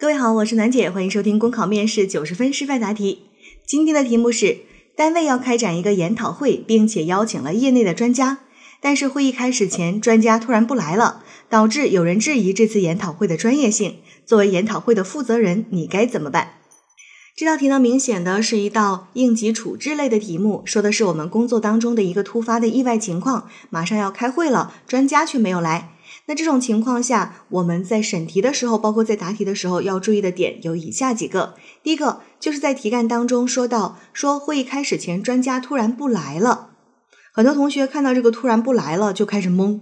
各位好，我是楠姐，欢迎收听公考面试九十分示范答题。今天的题目是：单位要开展一个研讨会，并且邀请了业内的专家，但是会议开始前，专家突然不来了，导致有人质疑这次研讨会的专业性。作为研讨会的负责人，你该怎么办？这道题呢，明显的是一道应急处置类的题目，说的是我们工作当中的一个突发的意外情况，马上要开会了，专家却没有来。那这种情况下，我们在审题的时候，包括在答题的时候，要注意的点有以下几个。第一个就是在题干当中说到，说会议开始前专家突然不来了，很多同学看到这个突然不来了就开始懵，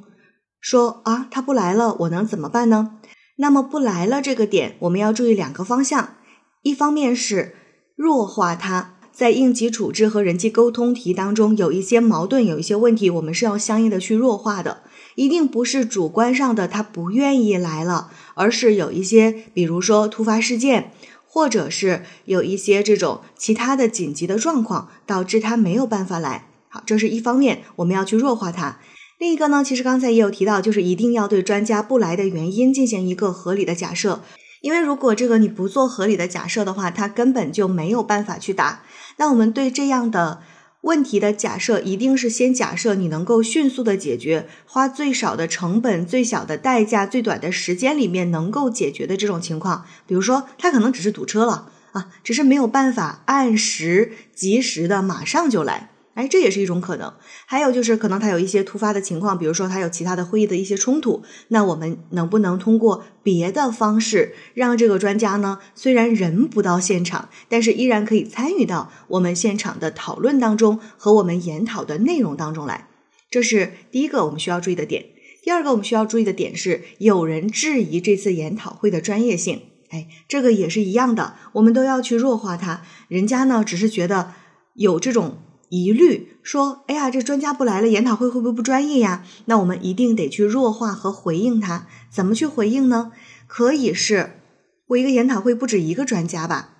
说啊他不来了，我能怎么办呢？那么不来了这个点，我们要注意两个方向，一方面是弱化它。在应急处置和人际沟通题当中，有一些矛盾，有一些问题，我们是要相应的去弱化的。一定不是主观上的他不愿意来了，而是有一些，比如说突发事件，或者是有一些这种其他的紧急的状况，导致他没有办法来。好，这是一方面，我们要去弱化它。另一个呢，其实刚才也有提到，就是一定要对专家不来的原因进行一个合理的假设。因为如果这个你不做合理的假设的话，他根本就没有办法去答。那我们对这样的问题的假设，一定是先假设你能够迅速的解决，花最少的成本、最小的代价、最短的时间里面能够解决的这种情况。比如说，他可能只是堵车了啊，只是没有办法按时及时的马上就来。哎，这也是一种可能。还有就是，可能他有一些突发的情况，比如说他有其他的会议的一些冲突，那我们能不能通过别的方式，让这个专家呢，虽然人不到现场，但是依然可以参与到我们现场的讨论当中和我们研讨的内容当中来？这是第一个我们需要注意的点。第二个我们需要注意的点是，有人质疑这次研讨会的专业性。哎，这个也是一样的，我们都要去弱化它。人家呢，只是觉得有这种。疑虑说：“哎呀，这专家不来了，研讨会会不会不专业呀？”那我们一定得去弱化和回应他。怎么去回应呢？可以是我一个研讨会不止一个专家吧？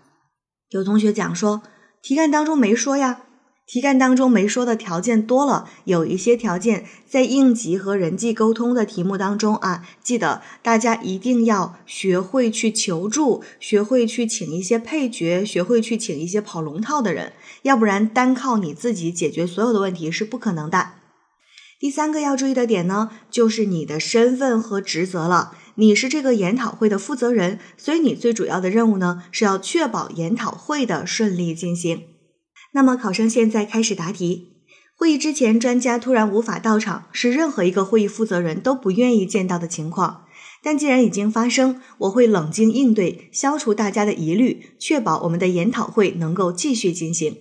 有同学讲说，题干当中没说呀。题干当中没说的条件多了，有一些条件在应急和人际沟通的题目当中啊，记得大家一定要学会去求助，学会去请一些配角，学会去请一些跑龙套的人，要不然单靠你自己解决所有的问题是不可能的。第三个要注意的点呢，就是你的身份和职责了，你是这个研讨会的负责人，所以你最主要的任务呢，是要确保研讨会的顺利进行。那么考生现在开始答题。会议之前，专家突然无法到场，是任何一个会议负责人都不愿意见到的情况。但既然已经发生，我会冷静应对，消除大家的疑虑，确保我们的研讨会能够继续进行。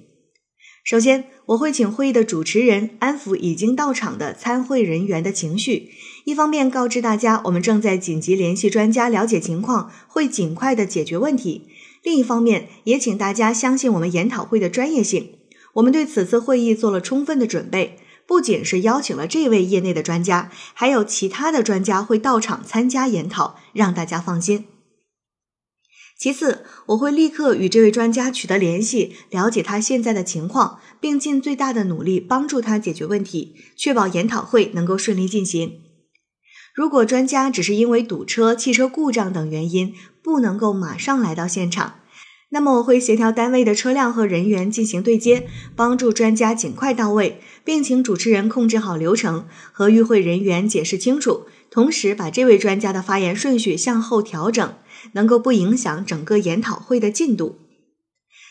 首先，我会请会议的主持人安抚已经到场的参会人员的情绪，一方面告知大家我们正在紧急联系专家了解情况，会尽快的解决问题。另一方面，也请大家相信我们研讨会的专业性。我们对此次会议做了充分的准备，不仅是邀请了这位业内的专家，还有其他的专家会到场参加研讨，让大家放心。其次，我会立刻与这位专家取得联系，了解他现在的情况，并尽最大的努力帮助他解决问题，确保研讨会能够顺利进行。如果专家只是因为堵车、汽车故障等原因不能够马上来到现场，那么我会协调单位的车辆和人员进行对接，帮助专家尽快到位，并请主持人控制好流程，和与会人员解释清楚，同时把这位专家的发言顺序向后调整，能够不影响整个研讨会的进度。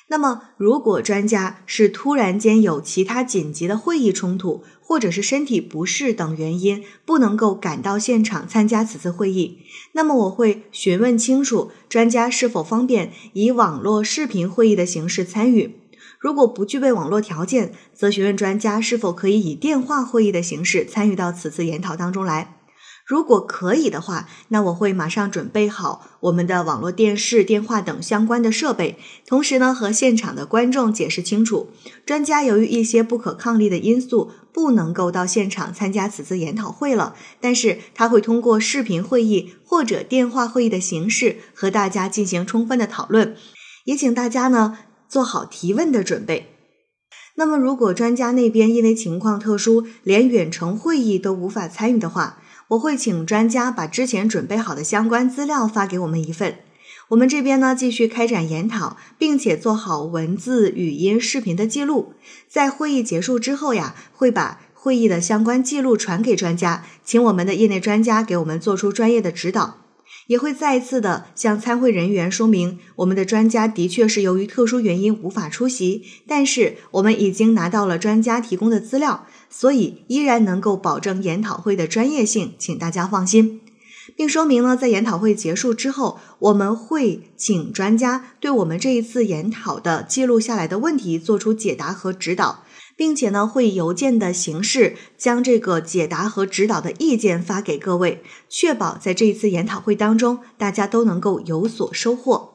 那么，如果专家是突然间有其他紧急的会议冲突，或者是身体不适等原因不能够赶到现场参加此次会议，那么我会询问清楚专家是否方便以网络视频会议的形式参与。如果不具备网络条件，则询问专家是否可以以电话会议的形式参与到此次研讨当中来。如果可以的话，那我会马上准备好我们的网络电视、电话等相关的设备，同时呢，和现场的观众解释清楚，专家由于一些不可抗力的因素，不能够到现场参加此次研讨会了，但是他会通过视频会议或者电话会议的形式和大家进行充分的讨论，也请大家呢做好提问的准备。那么，如果专家那边因为情况特殊，连远程会议都无法参与的话，我会请专家把之前准备好的相关资料发给我们一份。我们这边呢继续开展研讨，并且做好文字、语音、视频的记录。在会议结束之后呀，会把会议的相关记录传给专家，请我们的业内专家给我们做出专业的指导。也会再一次的向参会人员说明，我们的专家的确是由于特殊原因无法出席，但是我们已经拿到了专家提供的资料，所以依然能够保证研讨会的专业性，请大家放心。并说明呢，在研讨会结束之后，我们会请专家对我们这一次研讨的记录下来的问题做出解答和指导，并且呢，会以邮件的形式将这个解答和指导的意见发给各位，确保在这一次研讨会当中，大家都能够有所收获。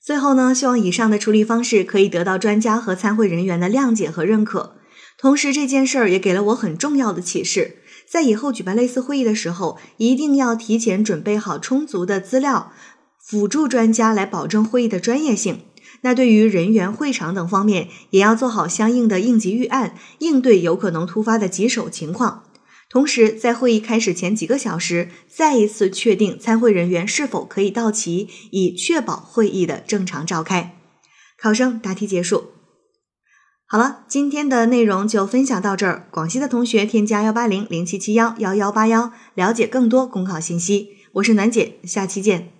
最后呢，希望以上的处理方式可以得到专家和参会人员的谅解和认可。同时，这件事儿也给了我很重要的启示。在以后举办类似会议的时候，一定要提前准备好充足的资料，辅助专家来保证会议的专业性。那对于人员、会场等方面，也要做好相应的应急预案，应对有可能突发的棘手情况。同时，在会议开始前几个小时，再一次确定参会人员是否可以到齐，以确保会议的正常召开。考生答题结束。好了，今天的内容就分享到这儿。广西的同学添加幺八零零七七幺幺幺八幺，了解更多公考信息。我是暖姐，下期见。